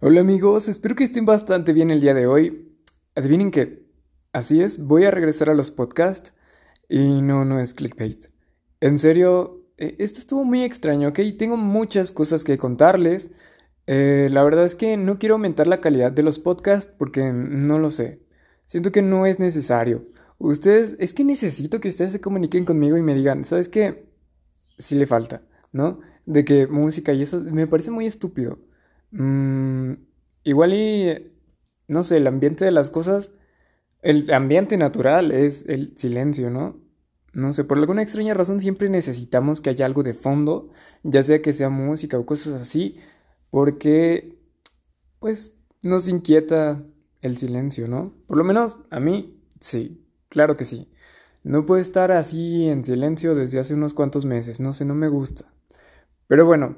Hola amigos, espero que estén bastante bien el día de hoy. Adivinen que, así es, voy a regresar a los podcasts y no, no es clickbait. En serio, eh, esto estuvo muy extraño, ¿ok? Tengo muchas cosas que contarles. Eh, la verdad es que no quiero aumentar la calidad de los podcasts porque no lo sé. Siento que no es necesario. Ustedes, es que necesito que ustedes se comuniquen conmigo y me digan, ¿sabes qué? Sí le falta, ¿no? De que música y eso me parece muy estúpido. Mm, igual y, no sé, el ambiente de las cosas, el ambiente natural es el silencio, ¿no? No sé, por alguna extraña razón siempre necesitamos que haya algo de fondo, ya sea que sea música o cosas así, porque, pues, nos inquieta el silencio, ¿no? Por lo menos a mí, sí, claro que sí. No puedo estar así en silencio desde hace unos cuantos meses, no sé, no me gusta. Pero bueno,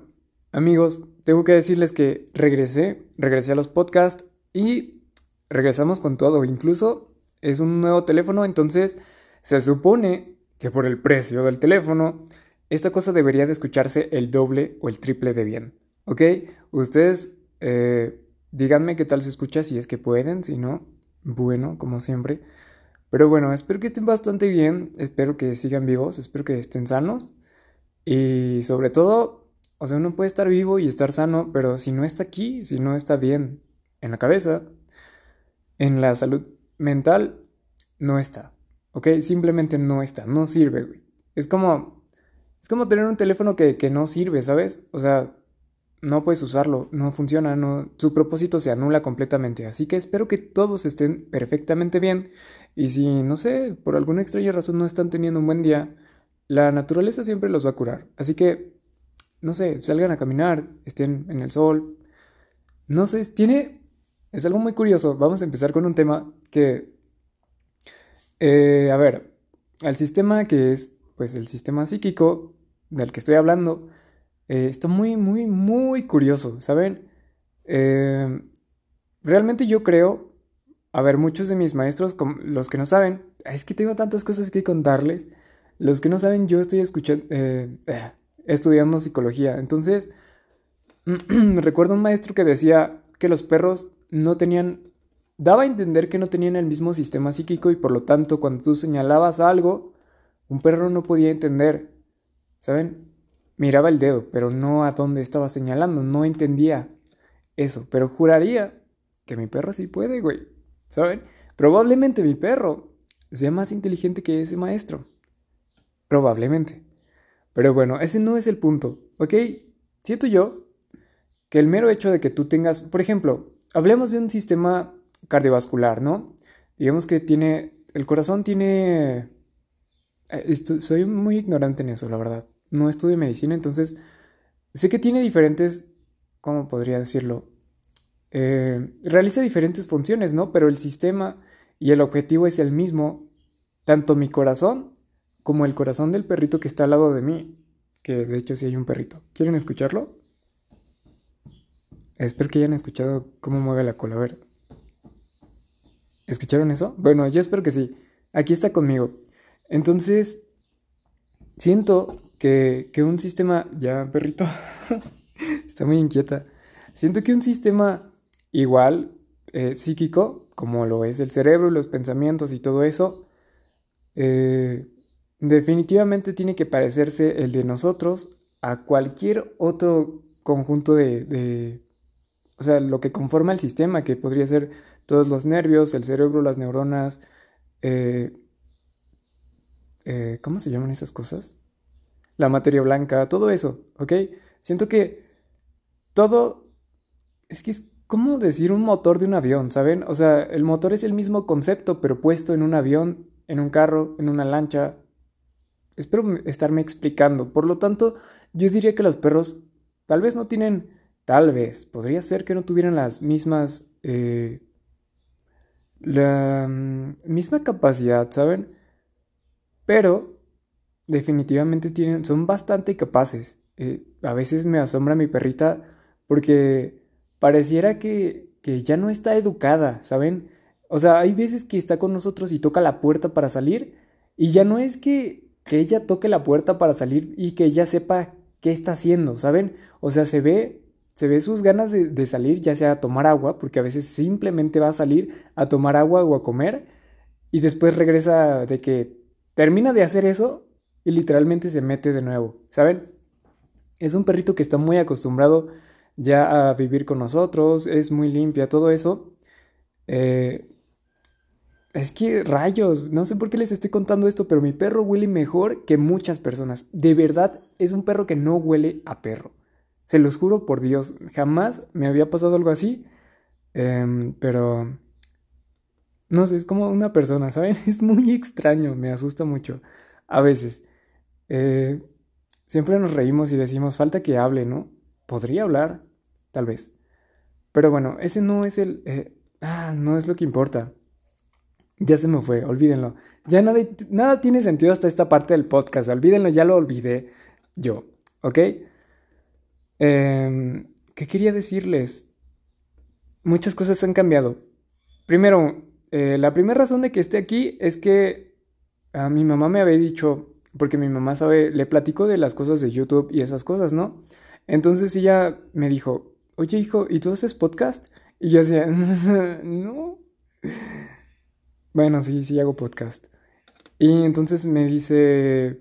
Amigos, tengo que decirles que regresé, regresé a los podcasts y regresamos con todo. Incluso es un nuevo teléfono, entonces se supone que por el precio del teléfono, esta cosa debería de escucharse el doble o el triple de bien. ¿Ok? Ustedes eh, díganme qué tal se escucha si es que pueden, si no, bueno, como siempre. Pero bueno, espero que estén bastante bien, espero que sigan vivos, espero que estén sanos y sobre todo o sea, uno puede estar vivo y estar sano, pero si no está aquí, si no está bien en la cabeza, en la salud mental, no está. ¿Ok? Simplemente no está, no sirve, güey. Es como, es como tener un teléfono que, que no sirve, ¿sabes? O sea, no puedes usarlo, no funciona, su propósito se anula completamente. Así que espero que todos estén perfectamente bien. Y si, no sé, por alguna extraña razón no están teniendo un buen día, la naturaleza siempre los va a curar. Así que no sé, salgan a caminar, estén en el sol. No sé, tiene, es algo muy curioso. Vamos a empezar con un tema que, eh, a ver, al sistema que es, pues, el sistema psíquico del que estoy hablando, eh, está muy, muy, muy curioso, ¿saben? Eh, realmente yo creo, a ver, muchos de mis maestros, los que no saben, es que tengo tantas cosas que contarles. Los que no saben, yo estoy escuchando estudiando psicología. Entonces, recuerdo un maestro que decía que los perros no tenían, daba a entender que no tenían el mismo sistema psíquico y por lo tanto cuando tú señalabas algo, un perro no podía entender, ¿saben? Miraba el dedo, pero no a dónde estaba señalando, no entendía eso, pero juraría que mi perro sí puede, güey, ¿saben? Probablemente mi perro sea más inteligente que ese maestro. Probablemente. Pero bueno, ese no es el punto, ¿ok? Siento yo que el mero hecho de que tú tengas, por ejemplo, hablemos de un sistema cardiovascular, ¿no? Digamos que tiene, el corazón tiene, eh, soy muy ignorante en eso, la verdad. No estudio medicina, entonces sé que tiene diferentes, ¿cómo podría decirlo? Eh, realiza diferentes funciones, ¿no? Pero el sistema y el objetivo es el mismo, tanto mi corazón como el corazón del perrito que está al lado de mí, que de hecho sí hay un perrito. ¿Quieren escucharlo? Espero que hayan escuchado cómo mueve la cola. A ver. ¿Escucharon eso? Bueno, yo espero que sí. Aquí está conmigo. Entonces, siento que, un sistema... Ya, perrito. está muy inquieta. Siento que un sistema igual, eh, psíquico, como lo es el cerebro, los pensamientos y todo eso, eh, Definitivamente tiene que parecerse el de nosotros a cualquier otro conjunto de, o sea, lo que conforma el sistema, que podría ser todos los nervios, el cerebro, las neuronas, eh, eh, ¿cómo se llaman esas cosas? La materia blanca, todo eso, ¿ok? Siento que todo, es que es como decir un motor de un avión, ¿saben? O sea, el motor es el mismo concepto, pero puesto en un avión, en un carro, en una lancha, Espero estarme explicando. Por lo tanto, yo diría que los perros tal vez no tienen, tal vez, podría ser que no tuvieran las mismas, eh, la mm, misma capacidad, ¿saben? Pero definitivamente tienen, son bastante capaces. Eh, a veces me asombra mi perrita porque pareciera que, que ya no está educada, ¿saben? O sea, hay veces que está con nosotros y toca la puerta para salir y ya no es que que ella toque la puerta para salir y que ella sepa qué está haciendo, ¿saben? O sea, se ve se ve sus ganas de, salir, ya sea a tomar agua, porque a veces simplemente va a salir a tomar agua o a comer, y después regresa de que termina de hacer eso y literalmente se mete de nuevo, ¿saben? Es un perrito que está muy acostumbrado ya a vivir con nosotros, es muy limpia, todo eso. Eh, es que rayos, no sé por qué les estoy contando esto, pero mi perro huele mejor que muchas personas. De verdad, es un perro que no huele a perro. Se los juro por Dios, jamás me había pasado algo así. Em, pero... No sé, es como una persona, ¿saben? Es muy extraño, me asusta mucho. A veces. Eh, siempre nos reímos y decimos, falta que hable, ¿no? Podría hablar, tal vez. Pero bueno, ese no es el... Eh, ah, no es lo que importa. Ya se me fue, olvídenlo. Ya nada, nada tiene sentido hasta esta parte del podcast. Olvídenlo, ya lo olvidé yo, ¿ok? Em, ¿Qué quería decirles? Muchas cosas han cambiado. Primero, eh, la primera razón de que esté aquí es que a mi mamá me había dicho, porque mi mamá sabe, le platico de las cosas de YouTube y esas cosas, ¿no? Entonces ella me dijo, oye hijo, ¿y tú haces podcast? Y yo decía, no. Bueno, sí, sí hago podcast. Y entonces me dice,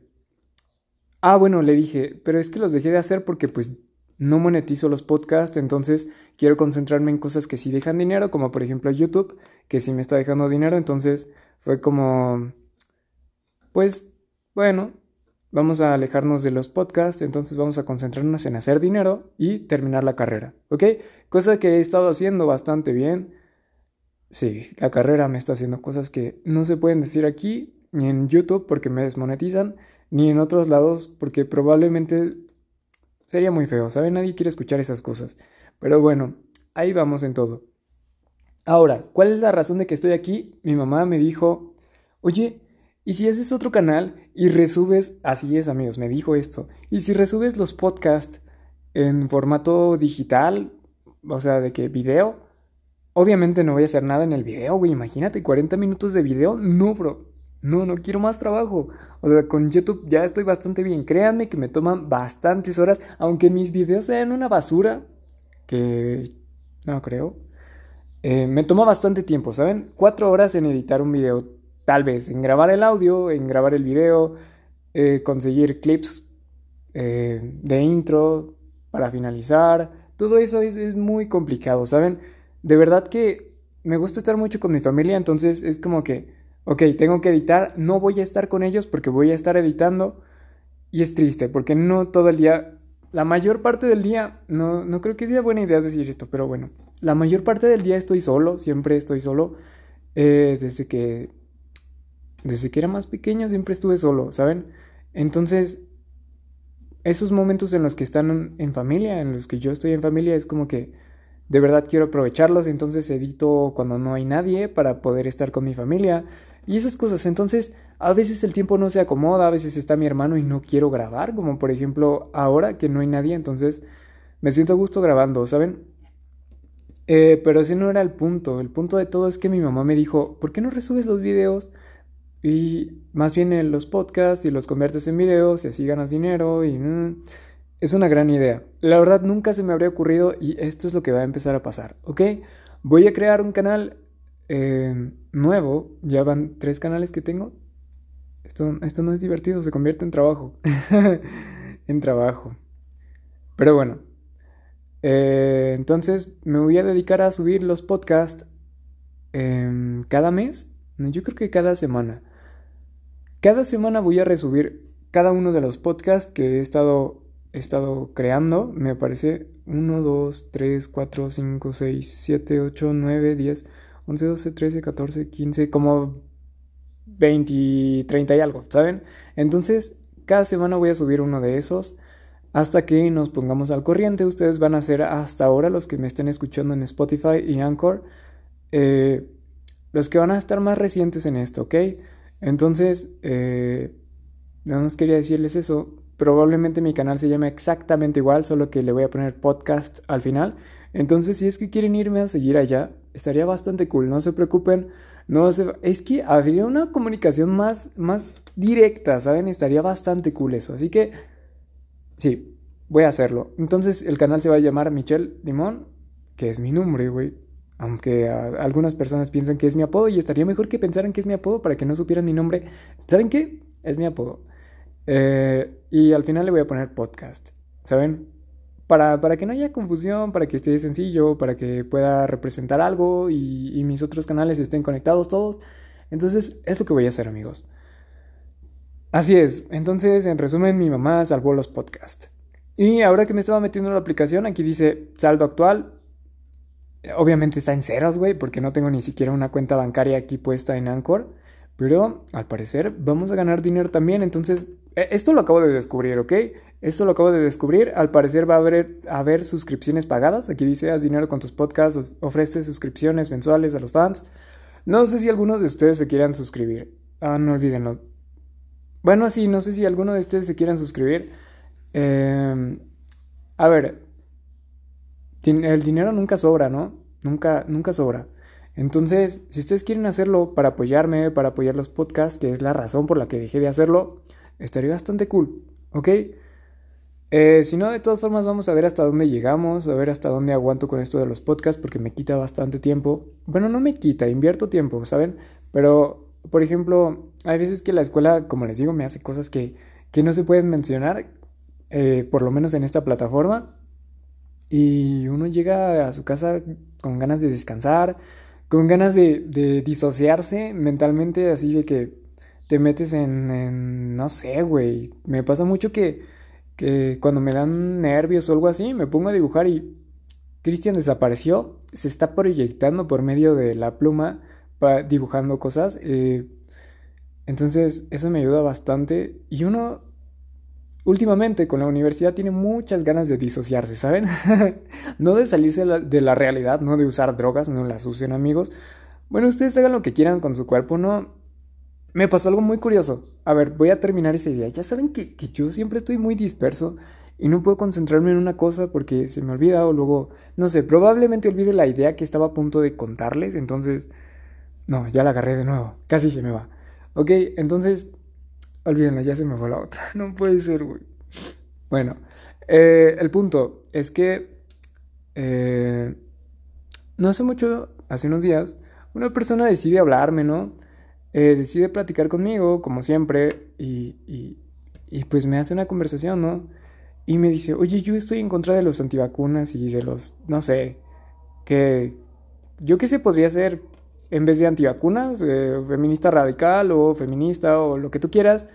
ah, bueno, le dije, pero es que los dejé de hacer porque pues no monetizo los podcasts, entonces quiero concentrarme en cosas que sí dejan dinero, como por ejemplo YouTube, que sí me está dejando dinero, entonces fue como, pues, bueno, vamos a alejarnos de los podcasts, entonces vamos a concentrarnos en hacer dinero y terminar la carrera, ¿ok? Cosa que he estado haciendo bastante bien. Sí, la carrera me está haciendo cosas que no se pueden decir aquí, ni en YouTube porque me desmonetizan, ni en otros lados porque probablemente Sería muy feo, ¿saben? Nadie quiere escuchar esas cosas. Pero bueno, ahí vamos en todo. Ahora, ¿cuál es la razón de que estoy aquí? Mi mamá me dijo, oye, ¿y si haces otro canal y resubes, así es amigos, me dijo esto, y si resubes los podcasts en formato digital, o sea, de que video, obviamente no voy a hacer nada en el video, güey, imagínate, 40 minutos de video, no, bro, no, no quiero más trabajo. O sea, con YouTube ya estoy bastante bien. Créanme que me toman bastantes horas, aunque mis videos sean una basura, que no creo. Eh, me toma bastante tiempo, ¿saben? Cuatro horas en editar un video, tal vez, en grabar el audio, en grabar el video, eh, conseguir clips eh, de intro para finalizar. Todo eso es, es muy complicado, ¿saben? De verdad que me gusta estar mucho con mi familia, entonces es como que ok, tengo que editar, no voy a estar con ellos porque voy a estar editando y es triste porque no todo el día, la mayor parte del día, no, no creo que sea buena idea decir esto, pero bueno, la mayor parte del día estoy solo, siempre estoy solo, eh, desde que, desde que era más pequeño siempre estuve solo, ¿saben? Entonces, esos momentos en los que están en familia, en los que yo estoy en familia, es como que de verdad quiero aprovecharlos, entonces edito cuando no hay nadie para poder estar con mi familia y esas cosas. Entonces, a veces el tiempo no se acomoda, a veces está mi hermano y no quiero grabar, como por ejemplo ahora que no hay nadie, entonces me siento a gusto grabando, ¿saben? Eh, pero ese no era el punto. El punto de todo es que mi mamá me dijo, ¿por qué no resubes los videos? Y más bien en los podcasts y los conviertes en videos y así ganas dinero y... Mm, es una gran idea. La verdad nunca se me habría ocurrido y esto es lo que va a empezar a pasar, ¿ok? Voy a crear un canal eh, nuevo. Ya van tres canales que tengo. Esto, esto no es divertido, se convierte en trabajo. en trabajo. Pero bueno. Eh, entonces me voy a dedicar a subir los podcasts em, cada mes. Yo creo que cada semana. Cada semana voy a resubir cada uno de los podcasts que he estado he estado creando, me parece 1, 2, 3, 4, 5, 6, 7, 8, 9, 10, 11, 12, 13, 14, 15, como 20, 30 y algo, ¿saben? Entonces, cada semana voy a subir uno de esos hasta que nos pongamos al corriente. Ustedes van a ser hasta ahora los que me estén escuchando en Spotify y Anchor, eh, los que van a estar más recientes en esto, ¿ok? Entonces, eh, nada más quería decirles eso. Probablemente mi canal se llame exactamente igual, solo que le voy a poner podcast al final. Entonces, si es que quieren irme a seguir allá, estaría bastante cool. No se preocupen. No es que habría una comunicación más, más directa, ¿saben? Estaría bastante cool eso. Así que, sí, voy a hacerlo. Entonces el canal se va a llamar Michelle Limón, que es mi nombre, güey. Aunque algunas personas piensan que es mi apodo y estaría mejor que pensaran que es mi apodo para que no supieran mi nombre. ¿Saben qué? Es mi apodo. Eh, y al final le voy a poner podcast, ¿saben? Para, para, que no haya confusión, para que esté sencillo, para que pueda representar algo y, y mis otros canales estén conectados todos. Entonces es lo que voy a hacer amigos. Así es, entonces en resumen mi mamá salvó los podcasts. Y ahora que me estaba metiendo en la aplicación, aquí dice saldo actual. Obviamente está en ceros, güey, porque no tengo ni siquiera una cuenta bancaria aquí puesta en Anchor. Pero al parecer vamos a ganar dinero también. Entonces, e, esto lo acabo de descubrir, ¿ok? Esto lo acabo de descubrir. Al parecer va a haber, haber suscripciones pagadas. Aquí dice, haz dinero con tus podcasts, ofrece suscripciones mensuales a los fans. No sé si algunos de ustedes se quieran suscribir. Ah, no olvídenlo. Bueno, sí, no sé si alguno de ustedes se quieran suscribir. Em, a ver, el dinero nunca sobra, ¿no? Nunca, nunca sobra. Entonces, si ustedes quieren hacerlo para apoyarme, para apoyar los podcasts, que es la razón por la que dejé de hacerlo, estaría bastante cool, ¿ok? Eh, si no, de todas formas vamos a ver hasta dónde llegamos, a ver hasta dónde aguanto con esto de los podcasts, porque me quita bastante tiempo. Bueno, no me quita, invierto tiempo, ¿saben? Pero, por ejemplo, hay veces que la escuela, como les digo, me hace cosas que, que no se pueden mencionar, eh, por lo menos en esta plataforma. Y uno llega a su casa con ganas de descansar, con ganas de, de disociarse mentalmente, así de que te metes en, en no sé, güey. Me pasa mucho que, que cuando me dan nervios o algo así, me pongo a dibujar y Cristian desapareció, se está proyectando por medio de la pluma, dibujando cosas. Eh, entonces, eso me ayuda bastante. Y uno, últimamente, con la universidad, tiene muchas ganas de disociarse, ¿saben? no de salirse de la realidad, no de usar drogas, no las usen, amigos. Bueno, ustedes hagan lo que quieran con su cuerpo, ¿no? Me pasó algo muy curioso. A ver, voy a terminar ese día. Ya saben que, que yo siempre estoy muy disperso y no puedo concentrarme en una cosa porque se me olvida o luego, no sé, probablemente olvide la idea que estaba a punto de contarles. Entonces, no, ya la agarré de nuevo. Casi se me va. Ok, entonces, olvídenla, ya se me fue la otra. No puede ser, güey. Bueno, eh, el punto es que eh, no hace mucho, hace unos días, una persona decide hablarme, ¿no? Eh, decide platicar conmigo, como siempre, y, y, y, pues me hace una conversación, ¿no? Y me dice, oye, yo estoy en contra de los antivacunas y de los, no sé, que yo qué sé podría ser en vez de antivacunas, eh, feminista radical o feminista o lo que tú quieras.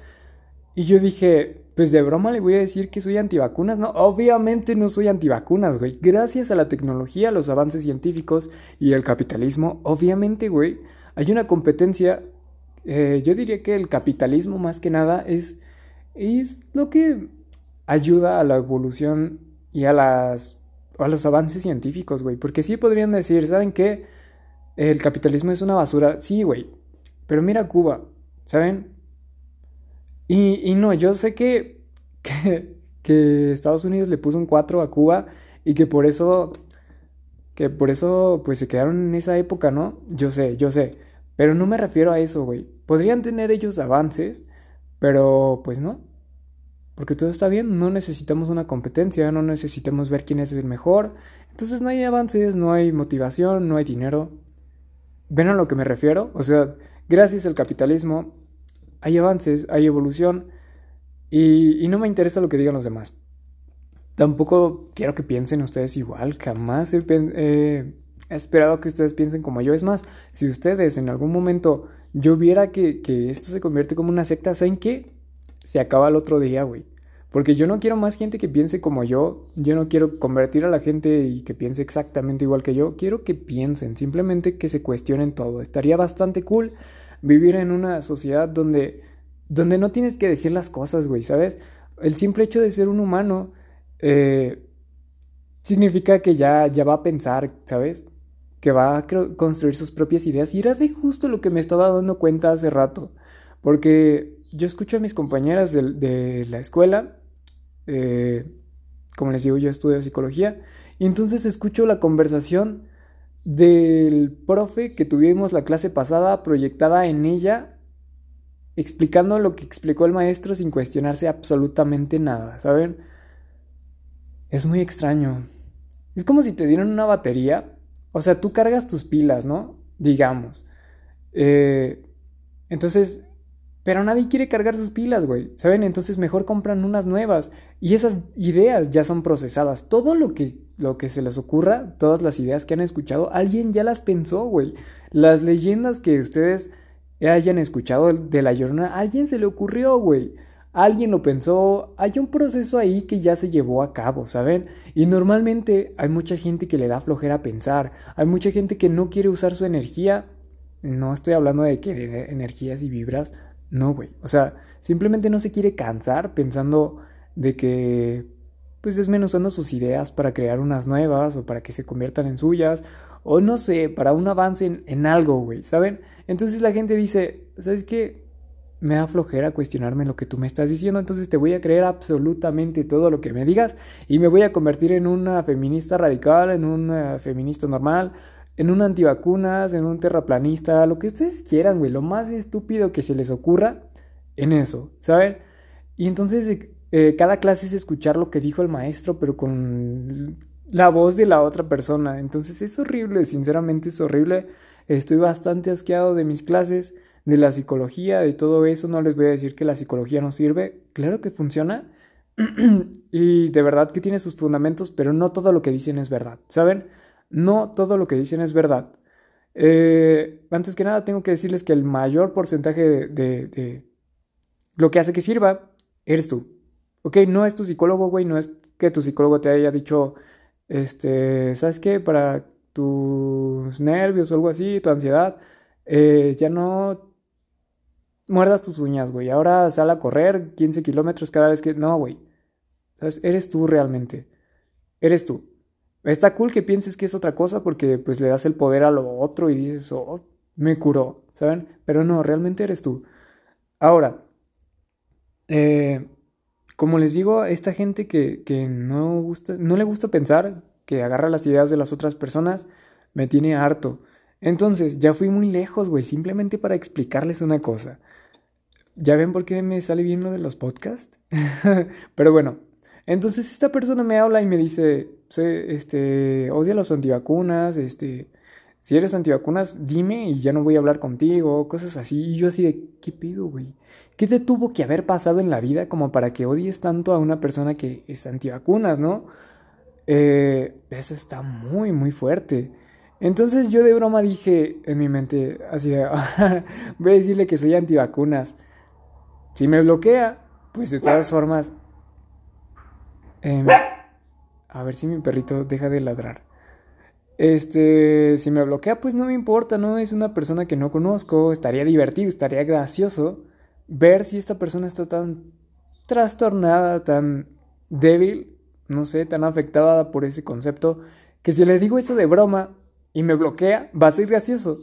Y yo dije, pues de broma le voy a decir que soy antivacunas. No, obviamente no soy antivacunas, güey. Gracias a la tecnología, los avances científicos y el capitalismo, obviamente, güey, hay una competencia. Eh, yo diría que el capitalismo más que nada es, es lo que ayuda a la evolución y a, las, a los avances científicos, güey. Porque sí podrían decir, ¿saben qué? El capitalismo es una basura. Sí, güey. Pero mira Cuba, ¿saben? Y, no, yo sé que, Estados Unidos le puso un 4 a Cuba y que por eso, que por eso, pues se quedaron en esa época, ¿no? Yo sé, yo sé. Pero no me refiero a eso, güey. Podrían tener ellos avances, pero pues no. Porque todo está bien, no necesitamos una competencia, no necesitamos ver quién es el mejor. Entonces no hay avances, no hay motivación, no hay dinero. ¿Ven a lo que me refiero? O sea, gracias al capitalismo hay avances, hay evolución y, no me interesa lo que digan los demás. Tampoco quiero que piensen ustedes igual, jamás he, esperado que ustedes piensen como yo. Es más, si ustedes en algún momento yo viera que, que esto se convierte como una secta, ¿saben qué? Se acaba el otro día, güey. Porque yo no quiero más gente que piense como yo, yo no quiero convertir a la gente y que piense exactamente igual que yo, quiero que piensen, simplemente que se cuestionen todo. Estaría bastante cool vivir en una sociedad donde, donde no tienes que decir las cosas, güey, ¿sabes? El simple hecho de ser un humano eh, significa que ya, ya va a pensar, ¿sabes? Que va a construir sus propias ideas. Y era de justo lo que me estaba dando cuenta hace rato. Porque yo escucho a mis compañeras de, de la escuela eh, como les digo, yo estudio psicología, y entonces escucho la conversación del profe que tuvimos la clase pasada proyectada en ella, explicando lo que explicó el maestro sin cuestionarse absolutamente nada, ¿saben? Es muy extraño. Es como si te dieran una batería. O sea, tú cargas tus pilas, ¿no? Digamos. Eh, entonces, pero nadie quiere cargar sus pilas, güey. ¿Saben? Entonces mejor compran unas nuevas. Y esas ideas ya son procesadas. Todo lo que, lo que se les ocurra, todas las ideas que han escuchado, alguien ya las pensó, güey. Las leyendas que ustedes hayan escuchado de la llorona, alguien se le ocurrió, güey. Alguien lo pensó, hay un proceso ahí que ya se llevó a cabo, ¿saben? Y normalmente hay mucha gente que le da flojera pensar, hay mucha gente que no quiere usar su energía. No estoy hablando de que energías y vibras, no, güey. O sea, simplemente no se quiere cansar pensando de que pues desmenuzando sus ideas para crear unas nuevas o para que se conviertan en suyas o no sé, para un avance en, en algo, güey, ¿saben? Entonces la gente dice, ¿sabes qué? Me da flojera cuestionarme lo que tú me estás diciendo, entonces te voy a creer absolutamente todo lo que me digas y me voy a convertir en una feminista radical, en una feminista normal, en un antivacunas, en un terraplanista, lo que ustedes quieran, güey, lo más estúpido que se les ocurra en eso, ¿saben? Y entonces eh, cada clase es escuchar lo que dijo el maestro, pero con la voz de la otra persona. Entonces es horrible, sinceramente es horrible. Estoy bastante asqueado de mis clases, de la psicología, de todo eso. No les voy a decir que la psicología no sirve. Claro que funciona. y de verdad que tiene sus fundamentos, pero no todo lo que dicen es verdad. ¿Saben? No todo lo que dicen es verdad. Eh, antes que nada, tengo que decirles que el mayor porcentaje de, de, lo que hace que sirva eres tú. Ok, no es tu psicólogo, güey, no es que tu psicólogo te haya dicho, este, ¿sabes qué? Para tus nervios o algo así, tu ansiedad, eh, ya no muerdas tus uñas, güey. Ahora sal a correr 15 kilómetros cada vez que... No, güey. ¿Sabes? Eres tú realmente. Eres tú. Está cool que pienses que es otra cosa porque pues le das el poder a lo otro y dices, oh, me curó, ¿saben? Pero no, realmente eres tú. Ahora, eh, como les digo, esta gente que, que no, gusta, no le gusta pensar, que agarra las ideas de las otras personas, me tiene harto. Entonces, ya fui muy lejos, güey, simplemente para explicarles una cosa. ¿Ya ven por qué me sale bien lo de los podcasts? Pero bueno, entonces esta persona me habla y me dice, este, odia los antivacunas, este, si eres antivacunas, dime y ya no voy a hablar contigo, cosas así. Y yo así de, ¿qué pido, güey? ¿Qué te tuvo que haber pasado en la vida como para que odies tanto a una persona que es antivacunas, no? Eh, eso está muy, muy fuerte. Entonces yo de broma dije en mi mente, así voy a decirle que soy antivacunas. Si me bloquea, pues de todas formas... Em, a ver si mi perrito deja de ladrar. Este, si me bloquea, pues no me importa, no es una persona que no conozco, estaría divertido, estaría gracioso ver si esta persona está tan trastornada, tan débil, no sé, tan afectada por ese concepto, que si le digo eso de broma y me bloquea, va a ser gracioso.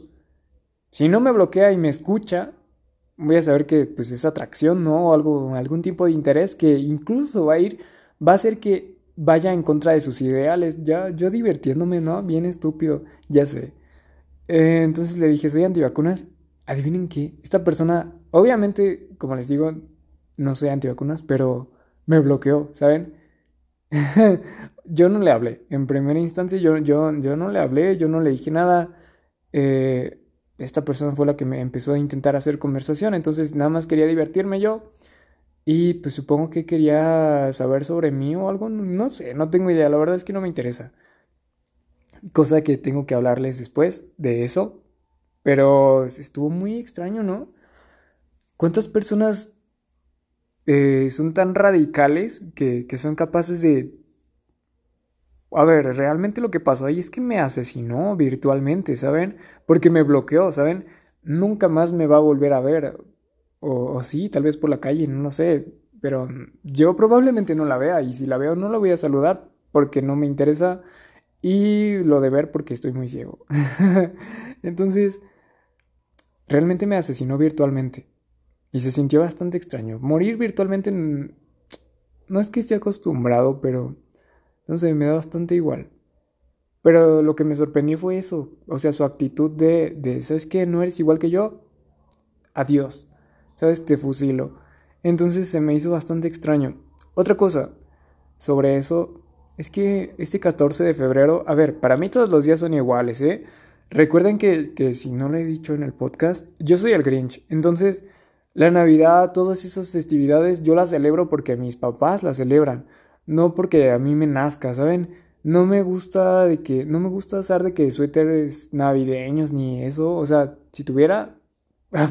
Si no me bloquea y me escucha, voy a saber que pues es atracción, ¿no? O algo, algún tipo de interés que incluso va a ir, va a hacer que vaya en contra de sus ideales. Ya, yo divirtiéndome, ¿no? Bien estúpido, ya sé. Eh, entonces le dije, soy antivacunas adivinen qué, esta persona, obviamente, como les digo, no soy antivacunas, pero me bloqueó, ¿saben? yo no le hablé, en primera instancia yo, yo, yo no le hablé, yo no le dije nada. Eh, esta persona fue la que me empezó a intentar hacer conversación, entonces nada más quería divertirme yo. Y pues supongo que quería saber sobre mí o algo, no sé, no tengo idea, la verdad es que no me interesa. Cosa que tengo que hablarles después de eso, pero estuvo muy extraño, ¿no? ¿Cuántas personas eh, son tan radicales que, que son capaces de... A ver, realmente lo que pasó ahí es que me asesinó virtualmente, ¿saben? Porque me bloqueó, ¿saben? Nunca más me va a volver a ver. O, o, sí, tal vez por la calle, no sé. Pero yo probablemente no la vea. Y si la veo, no la voy a saludar porque no me interesa. Y lo de ver porque estoy muy ciego. Entonces, realmente me asesinó virtualmente. Y se sintió bastante extraño. Morir virtualmente no es que esté acostumbrado, pero no sé, me da bastante igual. Pero lo que me sorprendió fue eso, o sea, su actitud de, de ¿sabes qué? No eres igual que yo. Adiós. ¿Sabes? Te fusilo. Entonces se me hizo bastante extraño. Otra cosa sobre eso, es que este 14 de febrero, a ver, para mí todos los días son iguales, ¿eh? Recuerden que, que si no lo he dicho en el podcast, yo soy el Grinch. Entonces, la Navidad, todas esas festividades, yo las celebro porque mis papás las celebran, no porque a mí me nazca, ¿saben? No me gusta de que, no me gusta usar de que suéteres navideños ni eso, o sea, si tuviera,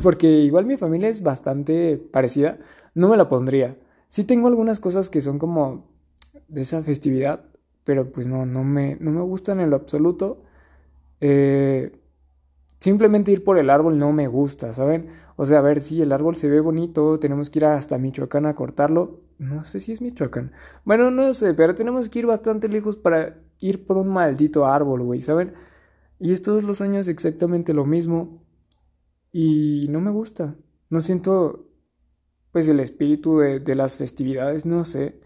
porque igual mi familia es bastante parecida, no me la pondría. Sí tengo algunas cosas que son como de esa festividad, pero pues no, no me, no me gustan en lo absoluto. Eh, simplemente ir por el árbol no me gusta, ¿saben? O sea, a ver, si el árbol se ve bonito, tenemos que ir hasta Michoacán a cortarlo. No sé si es Michoacán. Bueno, no sé, pero tenemos que ir bastante lejos para ir por un maldito árbol, güey, ¿saben? Y es todos los años exactamente lo mismo. Y no me gusta. No siento, pues, el espíritu de, de las festividades, no sé.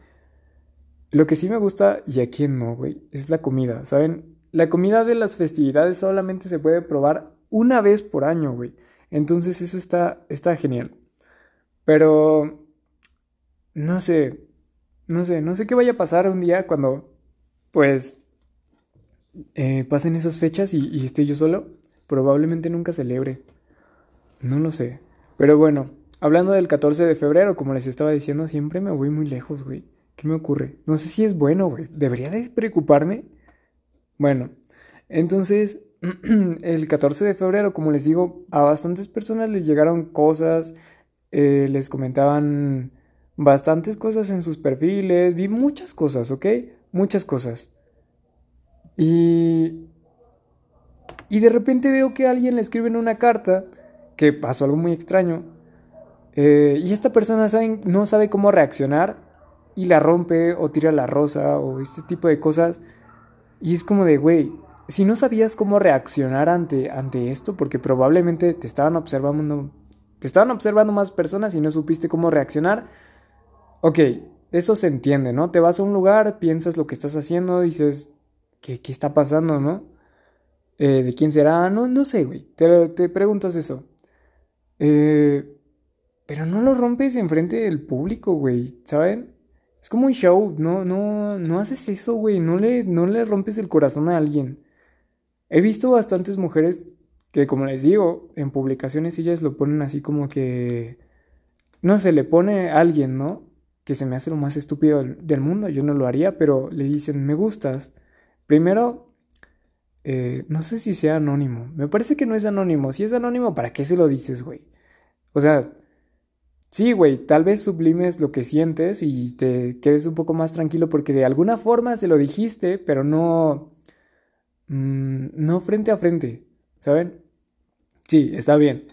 Lo que sí me gusta, y a quién no, güey, es la comida, ¿saben? La comida de las festividades solamente se puede probar una vez por año, güey. Entonces eso está, está genial. Pero, no sé, no sé, no sé qué vaya a pasar un día cuando, pues, eh, pasen esas fechas y, y esté yo solo. Probablemente nunca celebre. No lo sé. Pero bueno, hablando del 14 de febrero, como les estaba diciendo, siempre me voy muy lejos, güey. ¿Qué me ocurre? No sé si es bueno, güey. ¿Debería de preocuparme? Bueno, entonces, el 14 de febrero, como les digo, a bastantes personas les llegaron cosas, eh, les comentaban bastantes cosas en sus perfiles, vi muchas cosas, ¿ok? Muchas cosas. Y... Y de repente veo que alguien le escribe en una carta que pasó algo muy extraño. Eh, y esta persona no sabe cómo reaccionar y la rompe o tira la rosa o este tipo de cosas. Y es como de, güey, si no sabías cómo reaccionar ante, ante esto, porque probablemente te estaban observando, te estaban observando más personas y no supiste cómo reaccionar, ok, eso se entiende, ¿no? Te vas a un lugar, piensas lo que estás haciendo, dices, ¿qué, qué está pasando, no? Eh, ¿De quién será? No, no sé, güey. Te, te preguntas eso. Eh, pero no lo rompes enfrente del público, güey, ¿saben? Es como un show, no, no, no haces eso, güey, no le, no le rompes el corazón a alguien. He visto bastantes mujeres que, como les digo, en publicaciones ellas lo ponen así como que, no se le pone a alguien, ¿no? Que se me hace lo más estúpido del, mundo, yo no lo haría, pero le dicen, me gustas. Primero, eh, no sé si sea anónimo, me parece que no es anónimo, si es anónimo, ¿para qué se lo dices, güey? O sea, Sí, güey, tal vez sublimes lo que sientes y te quedes un poco más tranquilo porque de alguna forma se lo dijiste, pero no... Mm, no frente a frente, ¿saben? Sí, está bien,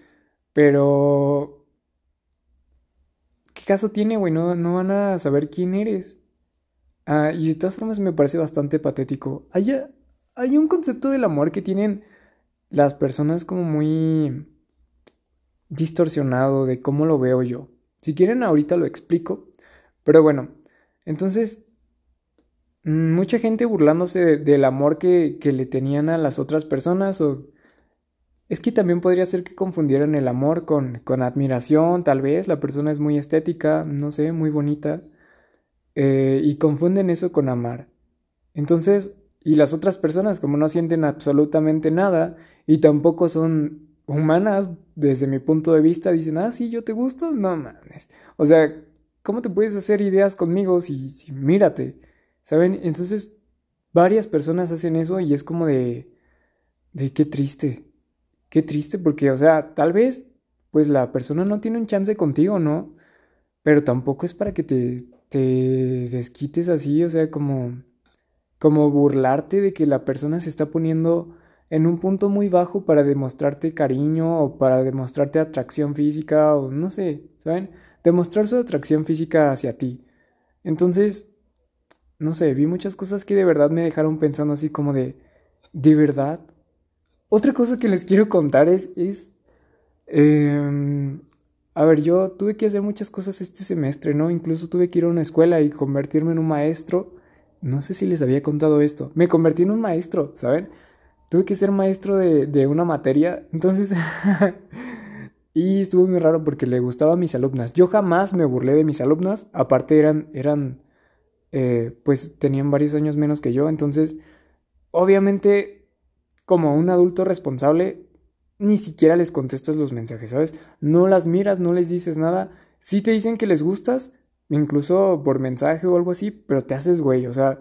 pero... ¿Qué caso tiene, güey? No, no van a saber quién eres. Ah, y de todas formas me parece bastante patético. Hay, hay un concepto del amor que tienen las personas como muy distorsionado de cómo lo veo yo. Si quieren ahorita lo explico, pero bueno, entonces mm, mucha gente burlándose del amor que, que, le tenían a las otras personas o es que también podría ser que confundieran el amor con, con admiración, tal vez la persona es muy estética, no sé, muy bonita eh, y confunden eso con amar. Entonces, y las otras personas como no sienten absolutamente nada y tampoco son humanas, desde mi punto de vista, dicen, ah, sí, yo te gusto, no mames. O sea, ¿cómo te puedes hacer ideas conmigo si, si mírate? ¿Saben? Entonces, varias personas hacen eso y es como de, de qué triste, qué triste, porque, o sea, tal vez, pues la persona no tiene un chance contigo, ¿no? Pero tampoco es para que te, te desquites así, o sea, como, como burlarte de que la persona se está poniendo en un punto muy bajo para demostrarte cariño o para demostrarte atracción física o no sé, ¿saben? Demostrar su atracción física hacia ti. Entonces, no sé, vi muchas cosas que de verdad me dejaron pensando así como de, ¿de verdad? Otra cosa que les quiero contar es, es em, a ver, yo tuve que hacer muchas cosas este semestre, ¿no? Incluso tuve que ir a una escuela y convertirme en un maestro. No sé si les había contado esto. Me convertí en un maestro, ¿saben? tuve que ser maestro de, una materia, entonces... y estuvo muy raro porque le gustaba a mis alumnas. Yo jamás me burlé de mis alumnas, aparte eran, eran eh, pues tenían varios años menos que yo, entonces, obviamente, como un adulto responsable, ni siquiera les contestas los mensajes, ¿sabes? No las miras, no les dices nada. Si te dicen que les gustas, incluso por mensaje o algo así, pero te haces güey, o sea,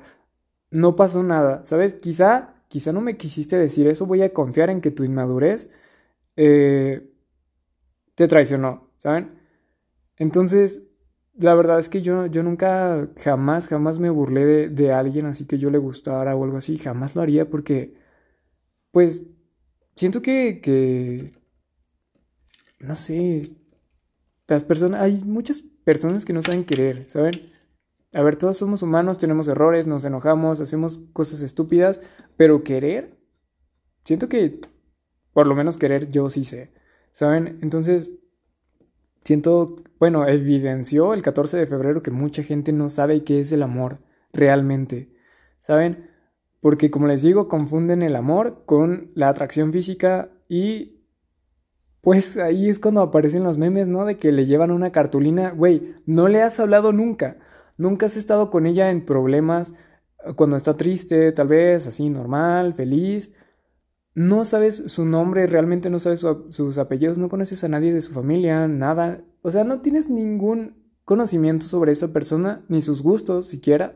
no pasó nada, ¿sabes? Quizá, quizá no me quisiste decir eso, voy a confiar en que tu inmadurez eh, te traicionó, ¿saben? Entonces, la verdad es que yo, yo nunca, jamás, jamás me burlé de, de alguien así que yo le gustara o algo así, jamás lo haría porque, pues, siento que, que, no sé, las personas, hay muchas personas que no saben querer, ¿saben? A ver, todos somos humanos, tenemos errores, nos enojamos, hacemos cosas estúpidas, pero querer, siento que por lo menos querer yo sí sé, ¿saben? Entonces, siento, bueno, evidenció el 14 de febrero que mucha gente no sabe qué es el amor realmente, ¿saben? Porque como les digo, confunden el amor con la atracción física y pues ahí es cuando aparecen los memes, ¿no? De que le llevan una cartulina, güey, no le has hablado nunca, nunca has estado con ella en problemas, eh, cuando está triste, tal vez, así, normal, feliz. No sabes su nombre, realmente no sabes sus apellidos, no conoces a nadie de su familia, nada. O sea, no tienes ningún conocimiento sobre esa persona, ni sus gustos siquiera.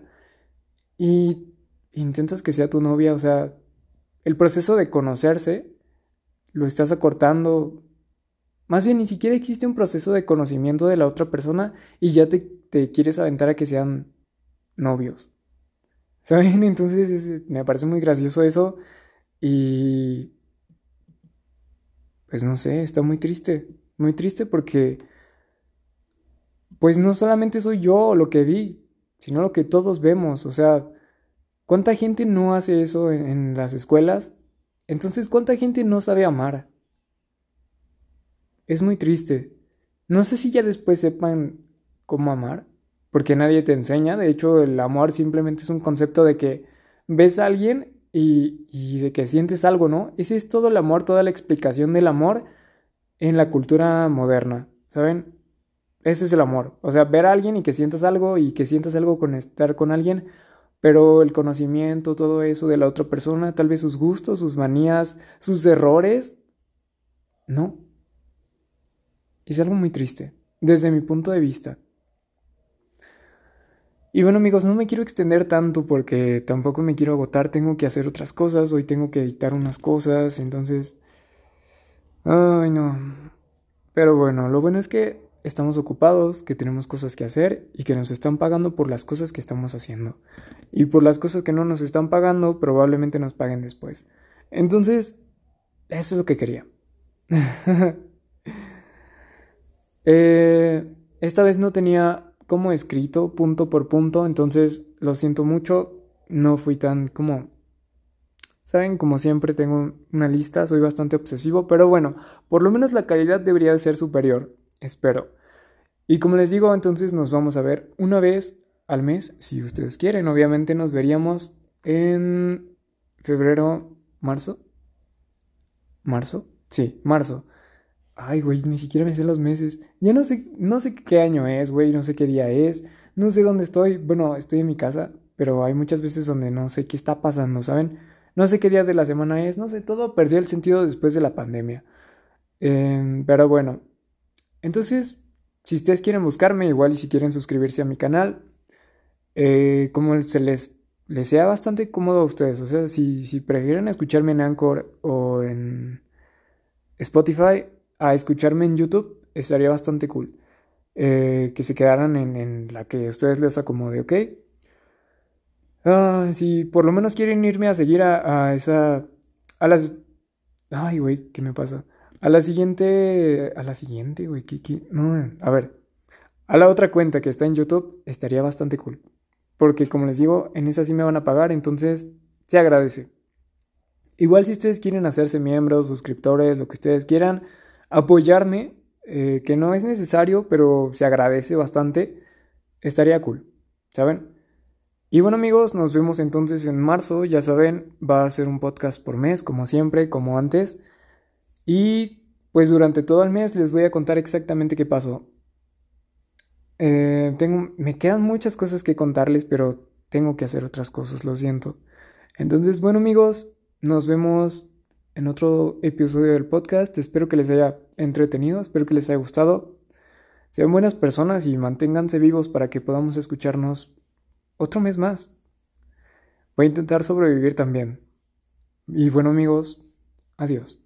Y intentas que sea tu novia, o sea, el proceso de conocerse lo estás acortando más bien, ni siquiera existe un proceso de conocimiento de la otra persona y ya te, quieres aventar a que sean novios. ¿Saben? Entonces me parece muy gracioso eso y... Pues no sé, está muy triste. Muy triste porque... Pues no solamente soy yo lo que vi, sino lo que todos vemos. O sea, ¿cuánta gente no hace eso en las escuelas? Entonces, ¿cuánta gente no sabe amar? Es muy triste. No sé si ya después sepan cómo amar, porque nadie te enseña. De hecho, el amor simplemente es un concepto de que ves a alguien y, de que sientes algo, ¿no? Ese es todo el amor, toda la explicación del amor en la cultura moderna, ¿saben? Ese es el amor. O sea, ver a alguien y que sientas algo y que sientas algo con estar con alguien, pero el conocimiento, todo eso de la otra persona, tal vez sus gustos, sus manías, sus errores, no. Es algo muy triste, desde mi punto de vista. Y bueno amigos, no me quiero extender tanto porque tampoco me quiero agotar, tengo que hacer otras cosas, hoy tengo que editar unas cosas, entonces... Ay no. Pero bueno, lo bueno es que estamos ocupados, que tenemos cosas que hacer y que nos están pagando por las cosas que estamos haciendo. Y por las cosas que no nos están pagando, probablemente nos paguen después. Entonces, eso es lo que quería. Eh, esta vez no tenía como escrito punto por punto, entonces lo siento mucho, no fui tan como... Saben, como siempre tengo una lista, soy bastante obsesivo, pero bueno, por lo menos la calidad debería de ser superior, espero. Y como les digo, entonces nos vamos a ver una vez al mes, si ustedes quieren. Obviamente nos veríamos en febrero, marzo. ¿Marzo? Sí, marzo. Ay, güey, ni siquiera me sé los meses. Ya no sé, no sé qué año es, güey, no sé qué día es, no sé dónde estoy. Bueno, estoy en mi casa, pero hay muchas veces donde no sé qué está pasando, ¿saben? No sé qué día de la semana es, no sé, todo perdió el sentido después de la pandemia. Em, pero bueno, entonces, si ustedes quieren buscarme, igual y si quieren suscribirse a mi canal, eh, como se les, les sea bastante cómodo a ustedes, o sea, si, si prefieren escucharme en Anchor o en Spotify, a escucharme en YouTube, estaría bastante cool. Eh, que se quedaran en, la que ustedes les acomode, ¿ok? Ah, si por lo menos quieren irme a seguir a, esa... A las... Ay, güey, ¿qué me pasa? A la siguiente... A la siguiente, güey, ¿qué, No, a ver. A la otra cuenta que está en YouTube estaría bastante cool. Porque como les digo, en esa sí me van a pagar, entonces se agradece. Igual si ustedes quieren hacerse miembros, suscriptores, lo que ustedes quieran, apoyarme, eh, que no es necesario, pero se agradece bastante, estaría cool, ¿saben? Y bueno amigos, nos vemos entonces en marzo, ya saben, va a ser un podcast por mes, como siempre, como antes. Y pues durante todo el mes les voy a contar exactamente qué pasó. Eh, tengo, me quedan muchas cosas que contarles, pero tengo que hacer otras cosas, lo siento. Entonces, bueno amigos, nos vemos en otro episodio del podcast. Espero que les haya entretenido, espero que les haya gustado. Sean buenas personas y manténganse vivos para que podamos escucharnos otro mes más. Voy a intentar sobrevivir también. Y bueno amigos, adiós.